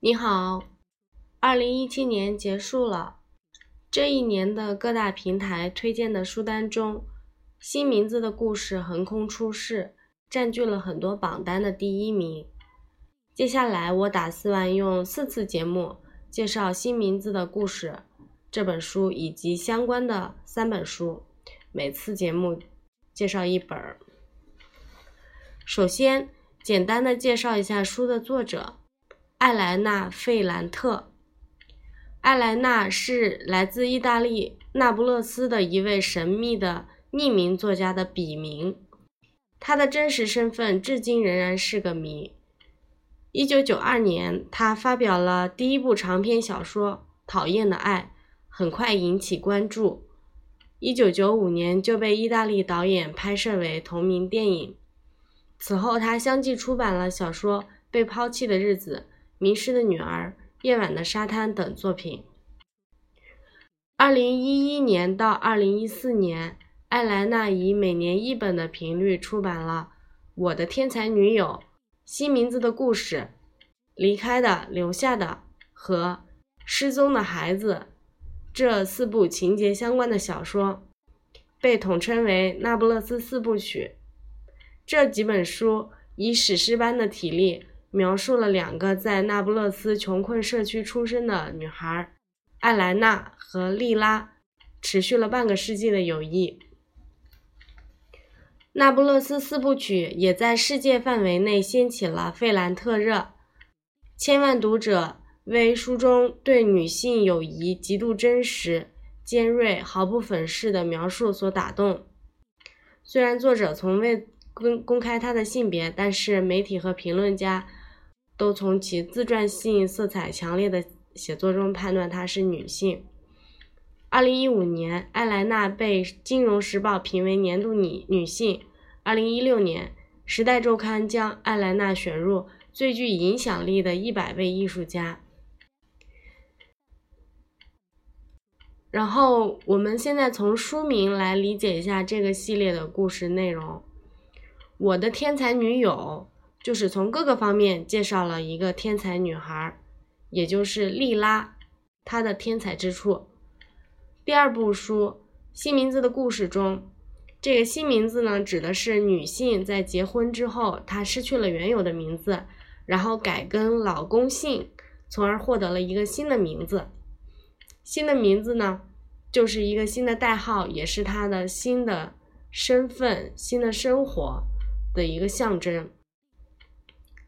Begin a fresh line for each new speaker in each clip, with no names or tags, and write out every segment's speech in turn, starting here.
你好，二零一七年结束了，这一年的各大平台推荐的书单中，新名字的故事横空出世，占据了很多榜单的第一名。接下来我打算用四次节目介绍新名字的故事这本书以及相关的三本书，每次节目介绍一本。首先，简单的介绍一下书的作者。艾莱娜·费兰特，艾莱娜是来自意大利那不勒斯的一位神秘的匿名作家的笔名，她的真实身份至今仍然是个谜。一九九二年，她发表了第一部长篇小说《讨厌的爱》，很快引起关注。一九九五年就被意大利导演拍摄为同名电影。此后，他相继出版了小说《被抛弃的日子》。迷失的女儿、夜晚的沙滩等作品。二零一一年到二零一四年，艾莱娜以每年一本的频率出版了《我的天才女友》、《新名字的故事》、《离开的、留下的》和《失踪的孩子》这四部情节相关的小说，被统称为《那不勒斯四部曲》。这几本书以史诗般的体力。描述了两个在那不勒斯穷困社区出生的女孩，艾莱娜和莉拉，持续了半个世纪的友谊。那不勒斯四部曲也在世界范围内掀起了费兰特热，千万读者为书中对女性友谊极度真实、尖锐、毫不粉饰的描述所打动。虽然作者从未公公开她的性别，但是媒体和评论家。都从其自传性色彩强烈的写作中判断她是女性。二零一五年，艾莱娜被《金融时报》评为年度女女性。二零一六年，《时代周刊》将艾莱娜选入最具影响力的一百位艺术家。然后，我们现在从书名来理解一下这个系列的故事内容。我的天才女友。就是从各个方面介绍了一个天才女孩，也就是莉拉，她的天才之处。第二部书《新名字的故事》中，这个新名字呢，指的是女性在结婚之后，她失去了原有的名字，然后改跟老公姓，从而获得了一个新的名字。新的名字呢，就是一个新的代号，也是她的新的身份、新的生活的一个象征。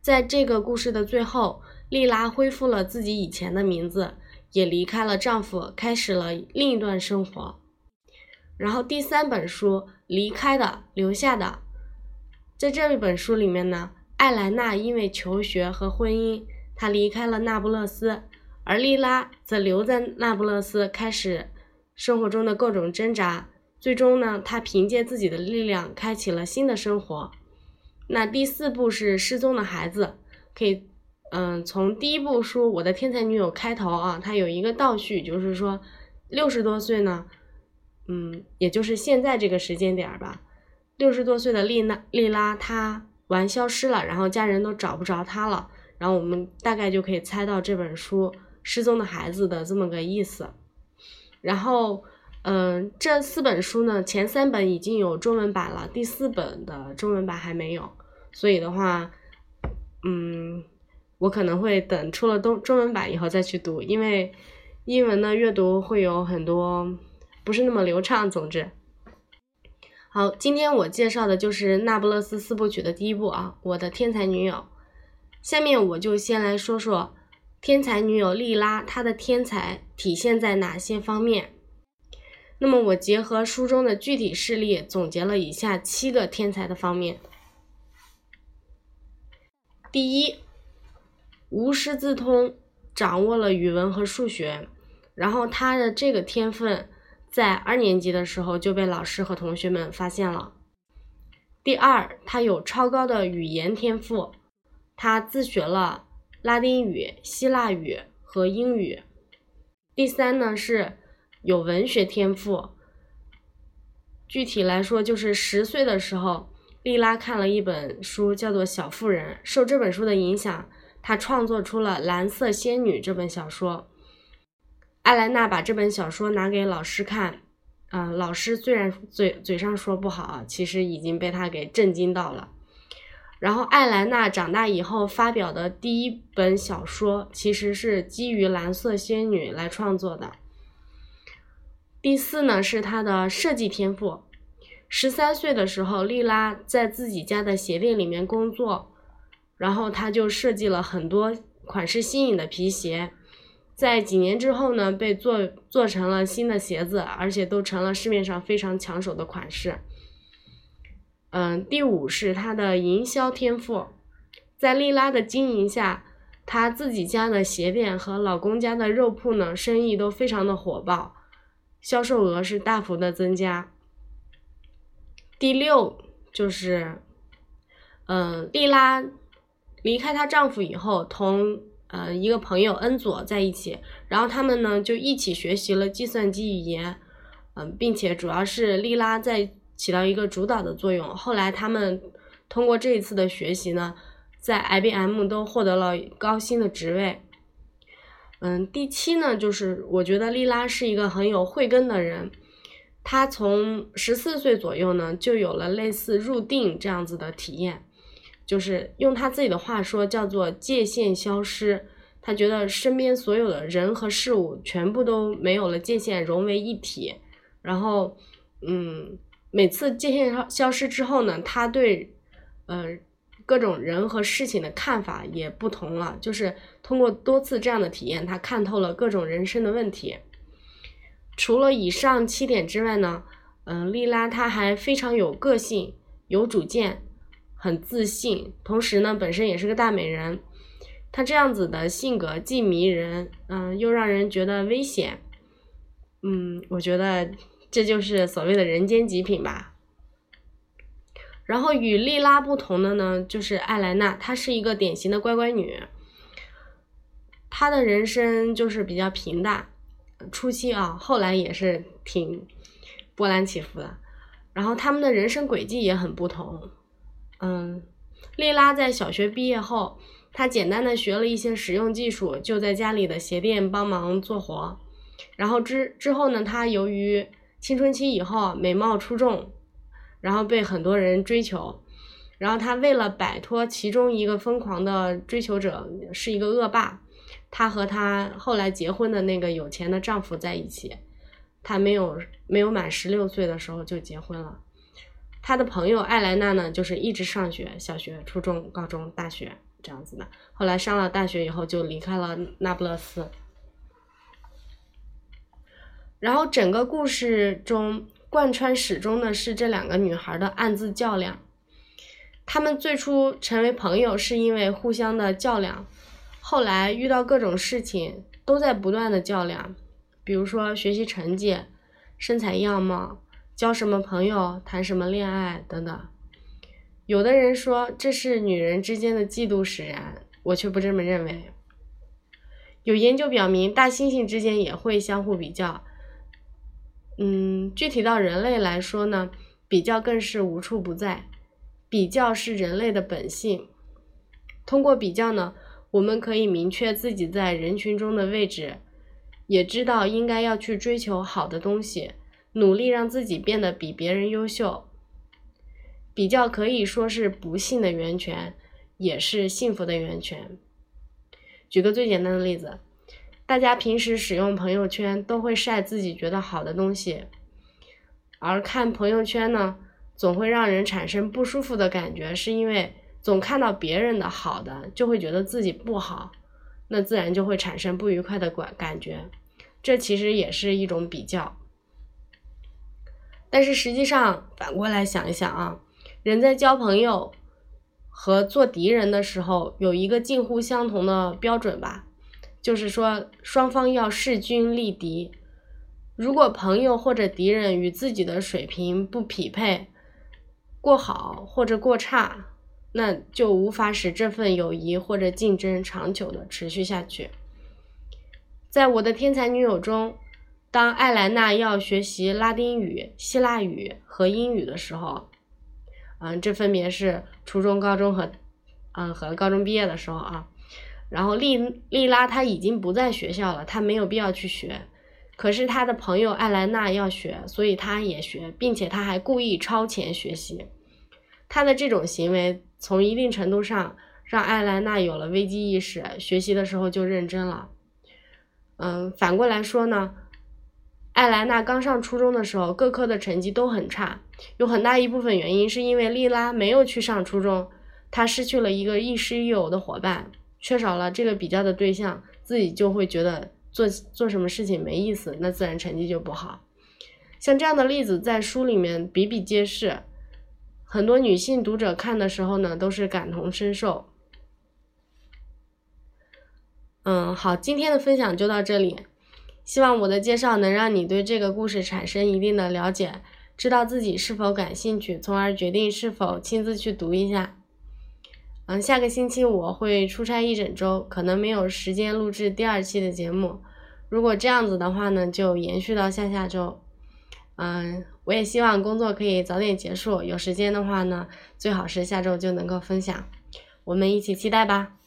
在这个故事的最后，莉拉恢复了自己以前的名字，也离开了丈夫，开始了另一段生活。然后第三本书《离开的留下的》，在这一本书里面呢，艾莱娜因为求学和婚姻，她离开了那不勒斯，而莉拉则留在那不勒斯，开始生活中的各种挣扎。最终呢，她凭借自己的力量，开启了新的生活。那第四部是失踪的孩子，可以，嗯，从第一部书《我的天才女友》开头啊，它有一个倒叙，就是说，六十多岁呢，嗯，也就是现在这个时间点吧，六十多岁的丽娜丽拉她玩消失了，然后家人都找不着她了，然后我们大概就可以猜到这本书《失踪的孩子》的这么个意思，然后。嗯，这四本书呢，前三本已经有中文版了，第四本的中文版还没有，所以的话，嗯，我可能会等出了中中文版以后再去读，因为英文的阅读会有很多不是那么流畅。总之，好，今天我介绍的就是《那不勒斯四部曲》的第一部啊，《我的天才女友》。下面我就先来说说天才女友莉拉，她的天才体现在哪些方面。那么我结合书中的具体事例，总结了以下七个天才的方面。第一，无师自通，掌握了语文和数学，然后他的这个天分在二年级的时候就被老师和同学们发现了。第二，他有超高的语言天赋，他自学了拉丁语、希腊语和英语。第三呢是。有文学天赋，具体来说，就是十岁的时候，莉拉看了一本书，叫做《小妇人》，受这本书的影响，她创作出了《蓝色仙女》这本小说。艾莱娜把这本小说拿给老师看，嗯，老师虽然嘴嘴上说不好，其实已经被他给震惊到了。然后艾莱娜长大以后发表的第一本小说，其实是基于《蓝色仙女》来创作的。第四呢，是她的设计天赋。十三岁的时候，莉拉在自己家的鞋店里面工作，然后她就设计了很多款式新颖的皮鞋。在几年之后呢，被做做成了新的鞋子，而且都成了市面上非常抢手的款式。嗯，第五是她的营销天赋，在莉拉的经营下，她自己家的鞋店和老公家的肉铺呢，生意都非常的火爆，销售额是大幅的增加。第六就是，嗯，莉拉离开她丈夫以后，同呃，一个朋友恩佐在一起，然后他们呢就一起学习了计算机语言，嗯，并且主要是莉拉在起到一个主导的作用。后来他们通过这一次的学习呢，在 IBM 都获得了高薪的职位。嗯，第七呢，就是我觉得莉拉是一个很有慧根的人，她从十四岁左右呢就有了类似入定这样子的体验。就是用他自己的话说，叫做界限消失。他觉得身边所有的人和事物全部都没有了界限，融为一体。然后，嗯，每次界限消消失之后呢，他对，呃，各种人和事情的看法也不同了。就是通过多次这样的体验，他看透了各种人生的问题。除了以上七点之外呢，嗯，莉拉她还非常有个性，有主见。很自信，同时呢，本身也是个大美人。她这样子的性格既迷人，嗯，又让人觉得危险。嗯，我觉得这就是所谓的人间极品吧。然后与莉拉不同的呢，就是艾莱娜，她是一个典型的乖乖女。她的人生就是比较平淡，初期啊，后来也是挺波澜起伏的。然后他们的人生轨迹也很不同。嗯，莉拉在小学毕业后，她简单的学了一些实用技术，就在家里的鞋店帮忙做活。然后之之后呢，她由于青春期以后美貌出众，然后被很多人追求。然后她为了摆脱其中一个疯狂的追求者是一个恶霸，她和她后来结婚的那个有钱的丈夫在一起。她没有没有满十六岁的时候就结婚了。他的朋友艾莱娜呢，就是一直上学，小学、初中、高中、大学这样子的。后来上了大学以后，就离开了那不勒斯。然后整个故事中贯穿始终的是这两个女孩的暗自较量。她们最初成为朋友是因为互相的较量，后来遇到各种事情都在不断的较量，比如说学习成绩、身材样貌。交什么朋友，谈什么恋爱等等，有的人说这是女人之间的嫉妒使然，我却不这么认为。有研究表明，大猩猩之间也会相互比较。嗯，具体到人类来说呢，比较更是无处不在，比较是人类的本性。通过比较呢，我们可以明确自己在人群中的位置，也知道应该要去追求好的东西。努力让自己变得比别人优秀，比较可以说是不幸的源泉，也是幸福的源泉。举个最简单的例子，大家平时使用朋友圈都会晒自己觉得好的东西，而看朋友圈呢，总会让人产生不舒服的感觉，是因为总看到别人的好的，就会觉得自己不好，那自然就会产生不愉快的感感觉。这其实也是一种比较。但是实际上，反过来想一想啊，人在交朋友和做敌人的时候，有一个近乎相同的标准吧，就是说双方要势均力敌。如果朋友或者敌人与自己的水平不匹配，过好或者过差，那就无法使这份友谊或者竞争长久的持续下去。在我的天才女友中。当艾莱娜要学习拉丁语、希腊语和英语的时候，嗯，这分别是初中、高中和，嗯，和高中毕业的时候啊，然后莉莉拉她已经不在学校了，她没有必要去学。可是她的朋友艾莱娜要学，所以她也学，并且她还故意超前学习。她的这种行为，从一定程度上让艾莱娜有了危机意识，学习的时候就认真了。嗯，反过来说呢，艾莱娜刚上初中的时候，各科的成绩都很差，有很大一部分原因是因为莉拉没有去上初中，她失去了一个亦师亦友的伙伴。缺少了这个比较的对象，自己就会觉得做做什么事情没意思，那自然成绩就不好。像这样的例子在书里面比比皆是，很多女性读者看的时候呢，都是感同身受。嗯，好，今天的分享就到这里，希望我的介绍能让你对这个故事产生一定的了解，知道自己是否感兴趣，从而决定是否亲自去读一下。嗯，下个星期我会出差一整周，可能没有时间录制第二期的节目。如果这样子的话呢，就延续到下下周。嗯，我也希望工作可以早点结束，有时间的话呢，最好是下周就能够分享。我们一起期待吧。